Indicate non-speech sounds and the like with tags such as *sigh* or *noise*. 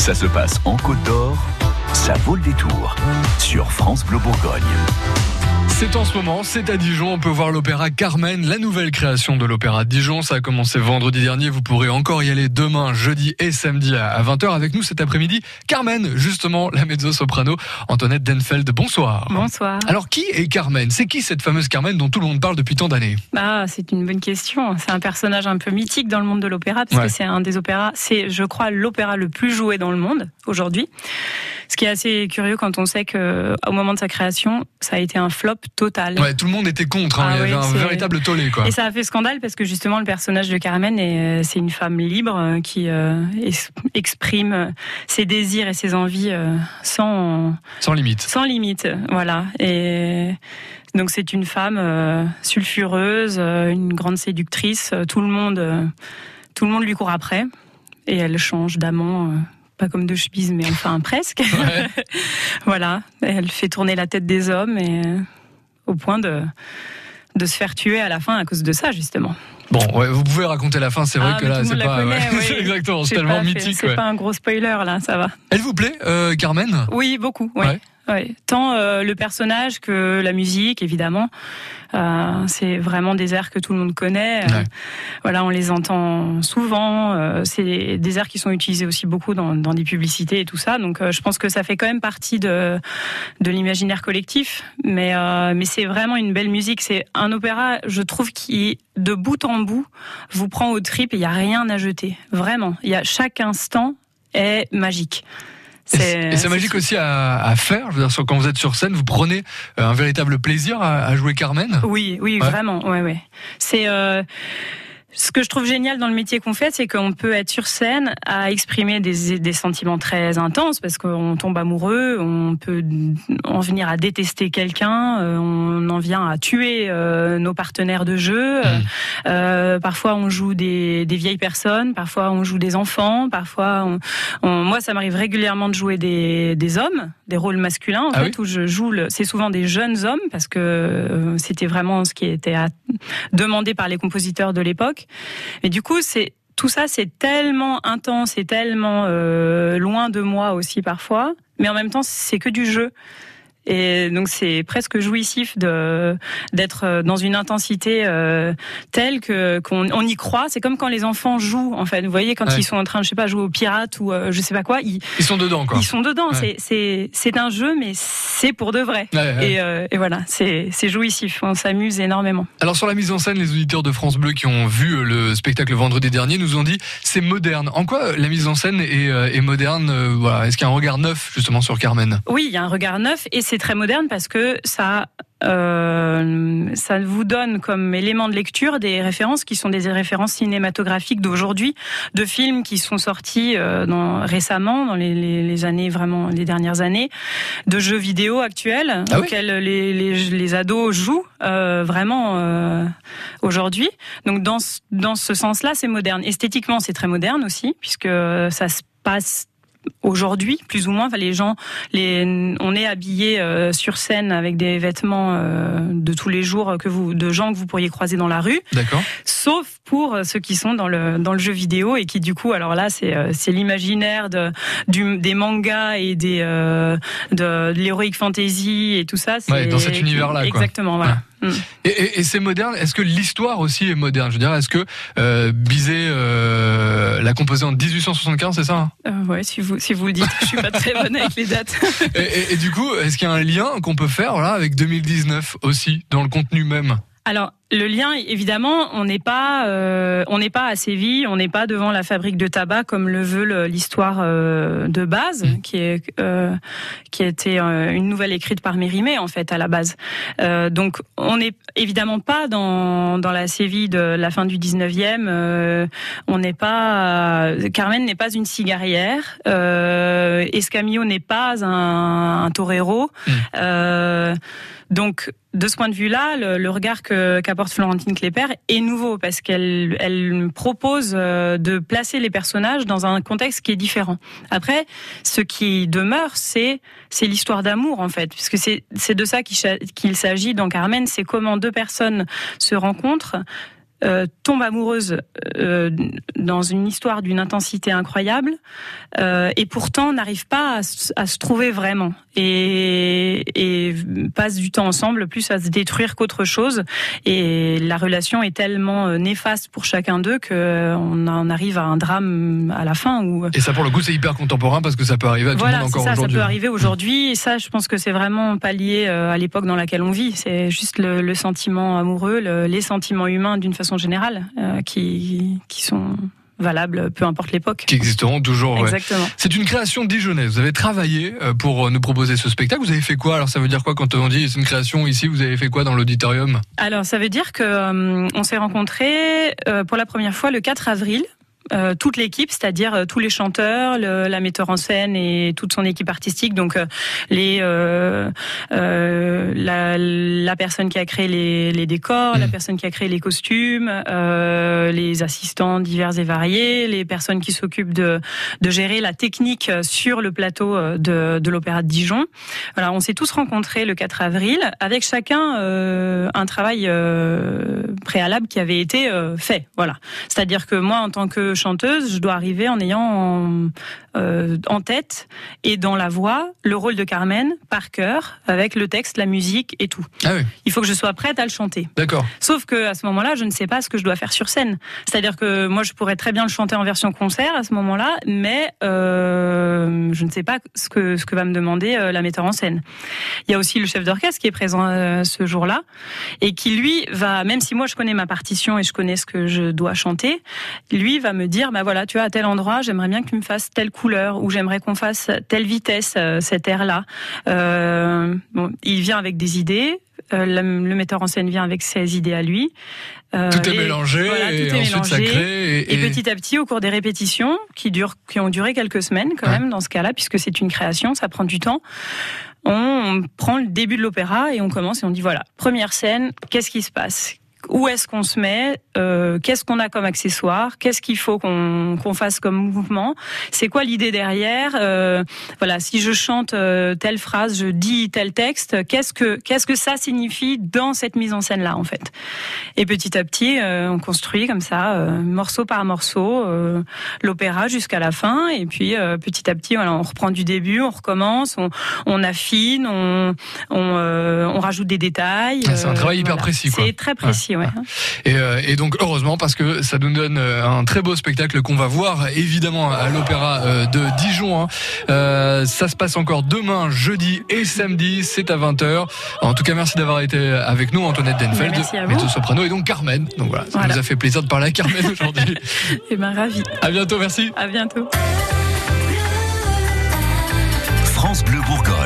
Ça se passe en Côte d'Or, ça vaut le détour sur France Bleu Bourgogne. C'est en ce moment, c'est à Dijon, on peut voir l'opéra Carmen, la nouvelle création de l'opéra Dijon. Ça a commencé vendredi dernier, vous pourrez encore y aller demain, jeudi et samedi à 20h. Avec nous cet après-midi, Carmen, justement, la mezzo-soprano Antoinette Denfeld. Bonsoir. Bonsoir. Alors qui est Carmen? C'est qui cette fameuse Carmen dont tout le monde parle depuis tant d'années? Ah, c'est une bonne question. C'est un personnage un peu mythique dans le monde de l'opéra, parce que c'est un des opéras, c'est, je crois, l'opéra le plus joué dans le monde aujourd'hui. Ce qui est assez curieux quand on sait que au moment de sa création, ça a été un flop total. Ouais, tout le monde était contre. Hein. Ah Il y avait un véritable tollé, quoi. Et ça a fait scandale parce que justement le personnage de Carmen, euh, c'est une femme libre euh, qui euh, exprime ses désirs et ses envies sans sans limite. Sans limite, voilà. Et donc c'est une femme sulfureuse, une grande séductrice. Tout le monde, tout le monde lui court après et elle change d'amant pas comme de chemise, mais enfin presque. *laughs* voilà, elle fait tourner la tête des hommes et euh, au point de de se faire tuer à la fin à cause de ça justement. Bon, ouais, vous pouvez raconter la fin, c'est vrai ah, que là, c'est pas. Connaît, ouais. *laughs* Exactement, c'est tellement mythique. C'est pas un gros spoiler là, ça va. Elle vous plaît, euh, Carmen? Oui, beaucoup. Ouais. Tant euh, le personnage que la musique, évidemment. Euh, c'est vraiment des airs que tout le monde connaît. Euh, voilà, on les entend souvent. C'est des airs qui sont utilisés aussi beaucoup dans, dans des publicités et tout ça. Donc, je pense que ça fait quand même partie de de l'imaginaire collectif. Mais mais c'est vraiment une belle musique. C'est un opéra, je trouve, qui de bout en bout vous prend au trip et il y a rien à jeter. Vraiment, il y a chaque instant est magique. Et c'est magique aussi à, à, faire. Je veux dire, quand vous êtes sur scène, vous prenez euh, un véritable plaisir à, à jouer Carmen? Oui, oui, vraiment. Ouais, ouais. C'est euh, ce que je trouve génial dans le métier qu'on fait, c'est qu'on peut être sur scène à exprimer des, des sentiments très intenses parce qu'on tombe amoureux, on peut en venir à détester quelqu'un, euh, on en vient à tuer euh, nos partenaires de jeu. Mmh. Euh, parfois, on joue des, des, vieilles personnes, parfois on joue des enfants, parfois, on, moi, ça m'arrive régulièrement de jouer des, des, hommes, des rôles masculins en ah fait, où je joue. C'est souvent des jeunes hommes parce que c'était vraiment ce qui était demandé par les compositeurs de l'époque. Mais du coup, c'est tout ça, c'est tellement intense et tellement euh, loin de moi aussi parfois. Mais en même temps, c'est que du jeu. Et donc c'est presque jouissif de d'être dans une intensité euh, telle que qu'on on y croit. C'est comme quand les enfants jouent en fait. Vous voyez quand ils sont en train, je sais pas, jouer aux pirates ou euh, je sais pas quoi. Ils, ils sont dedans quoi. Ils sont dedans. C'est c'est c'est un jeu, mais c'est pour de vrai. Et, euh, et, voilà, c'est c'est jouissif. On s'amuse énormément. Alors sur la mise en scène, les auditeurs de France Bleu qui ont vu le spectacle vendredi dernier nous ont dit c'est moderne. En quoi la mise en scène est, est moderne Voilà, est-ce qu'il y a un regard neuf justement sur Carmen? Oui, il y a un regard neuf et c'est très moderne parce que ça euh, ça vous donne comme élément de lecture des références qui sont des références cinématographiques d'aujourd'hui, de films qui sont sortis euh, dans, récemment, dans les, les, les, années vraiment les dernières années, de jeux vidéo actuels ah auxquels les, les, ados jouent euh, vraiment aujourd'hui. Donc dans dans ce sens-là, c'est moderne. Esthétiquement, c'est très moderne aussi puisque ça se passe aujourd'hui, plus ou moins. Les gens, les, on est habillé euh, sur scène avec des vêtements euh, de tous les jours que vous, de gens que vous pourriez croiser dans la rue. D'accord. Sauf pour ceux qui sont dans le dans le jeu vidéo et qui du coup, alors là, c'est euh, c'est l'imaginaire de du, des mangas et des de, de l'heroic fantasy et tout ça. Ouais, dans cet univers-là. Exactement. Voilà. Mm. Et, et, c'est moderne. Est-ce que l'histoire aussi est moderne? Je veux dire, est-ce que euh, Bizet euh, l'a composé en 1875, c'est ça hein? Euh, Ouais, si vous si vous le dites, je suis pas très bonne avec les dates. *laughs* et, et, du coup, est-ce qu'il y a un lien qu'on peut faire voilà avec 2019 aussi dans le contenu même? Alors, le lien, évidemment, on n'est pas, euh, on n'est pas à Séville, on n'est pas devant la fabrique de tabac comme le veut l'histoire euh, de base, mmh. qui est, euh, qui était une nouvelle écrite par Mérimée en fait à la base. donc, on n'est évidemment pas dans dans la Séville de la fin du 19e. on n'est pas, Carmen n'est pas une cigarière. Escamillo n'est pas un, un torero. Mmh. donc, de ce point de vue-là, le, regard que Florentine Klepper est nouveau parce qu'elle elle propose euh, de placer les personnages dans un contexte qui est différent. Après, ce qui demeure, c'est c'est l'histoire d'amour en fait, puisque c'est de ça qu'il s'agit dans Carmen, c'est comment deux personnes se rencontrent euh, tombe amoureuse euh, dans une histoire d'une intensité incroyable euh, et pourtant n'arrive pas à, se trouver vraiment. Et, et passe du temps ensemble plus à se détruire qu'autre chose. Et la relation est tellement néfaste pour chacun d'eux qu'on en arrive à un drame à la fin où et ça pour le coup c'est hyper contemporain parce que ça peut arriver à tout le monde encore aujourd'hui. Ça peut arriver aujourd'hui. Et ça je pense que c'est vraiment pas lié à l'époque dans laquelle on vit. C'est juste le, le, sentiment amoureux le, les sentiments humains d'une façon générale euh, qui, qui sont valables, peu importe l'époque. Qui existeront toujours. Exactement. C'est une création dijonnaise. Vous avez travaillé euh, pour euh, nous proposer ce spectacle. Vous avez fait quoi? Alors ça veut dire quoi quand on dit c'est une création ici? Vous avez fait quoi dans l'auditorium? Alors ça veut dire que on s'est rencontrés pour la première fois le 4 avril euh, toute l'équipe, c'est-à-dire euh, tous les chanteurs, le, la metteur en scène et toute son équipe artistique, donc euh, les la, la, personne qui a créé les, les décors, la mmh. personne qui a créé les costumes, les assistants divers et variés, les personnes qui s'occupent de, de gérer la technique sur le plateau de, de l'Opéra de Dijon. Voilà, on s'est tous rencontrés le 4 avril avec chacun un travail préalable qui avait été fait. Voilà, c'est-à-dire que moi en tant que chanteuse, je dois arriver en ayant en, euh, en, tête et dans la voix le rôle de Carmen par cœur, avec le texte, la musique et tout. Ah oui. Il faut que je sois prête à le chanter. D'accord. Sauf que à ce moment-là, je ne sais pas ce que je dois faire sur scène. C'est-à-dire que moi, je pourrais très bien le chanter en version concert à ce moment-là, mais euh, je ne sais pas ce que ce que va me demander euh, la metteur en scène. Il y a aussi le chef d'orchestre qui est présent euh, ce jour-là et qui lui va, même si moi je connais ma partition et je connais ce que je dois chanter, lui va me dire, bah voilà, tu vois, à tel endroit, j'aimerais bien que tu me fasses telle couleur ou j'aimerais qu'on fasse telle vitesse, cet air-là. Bon, il vient avec des idées. Euh, le, metteur en scène vient avec ses idées à lui. Euh, tout est mélangé et ensuite ça crée. Et, petit à petit, au cours des répétitions, qui durent, qui ont duré quelques semaines quand même dans ce cas-là, puisque c'est une création, ça prend du temps. On prend le début de l'opéra et on commence et on dit voilà, première scène, qu'est-ce qui se passe? Où est-ce qu'on se met, euh, qu'est-ce qu'on a comme accessoire, qu'est-ce qu'il faut qu'on fasse comme mouvement, c'est quoi l'idée derrière. Euh, voilà, si je chante euh, telle phrase, je dis tel texte, qu'est-ce que qu'est-ce que ça signifie dans cette mise en scène là en fait? Et petit à petit, on construit comme ça, morceau par morceau, l'opéra jusqu'à la fin. Et puis petit à petit, voilà, on reprend du début, on recommence, on, affine, on, on rajoute des détails. Ah, c'est un travail euh, hyper précis. C'est très précis, ouais. Ah. Euh, et, donc heureusement parce que ça nous donne euh, un très beau spectacle qu'on va voir évidemment à l'Opéra de Dijon. Hein. ça se passe encore demain, jeudi et samedi. C'est à 20h. En tout cas, merci d'avoir été avec nous, Antoinette Denfeld, mezzo soprano et donc Carmen. Donc voilà, ça nous a fait plaisir de parler à Carmen *laughs* aujourd'hui. et bien ravi. À bientôt, merci. À bientôt. France Bleu Bourgogne.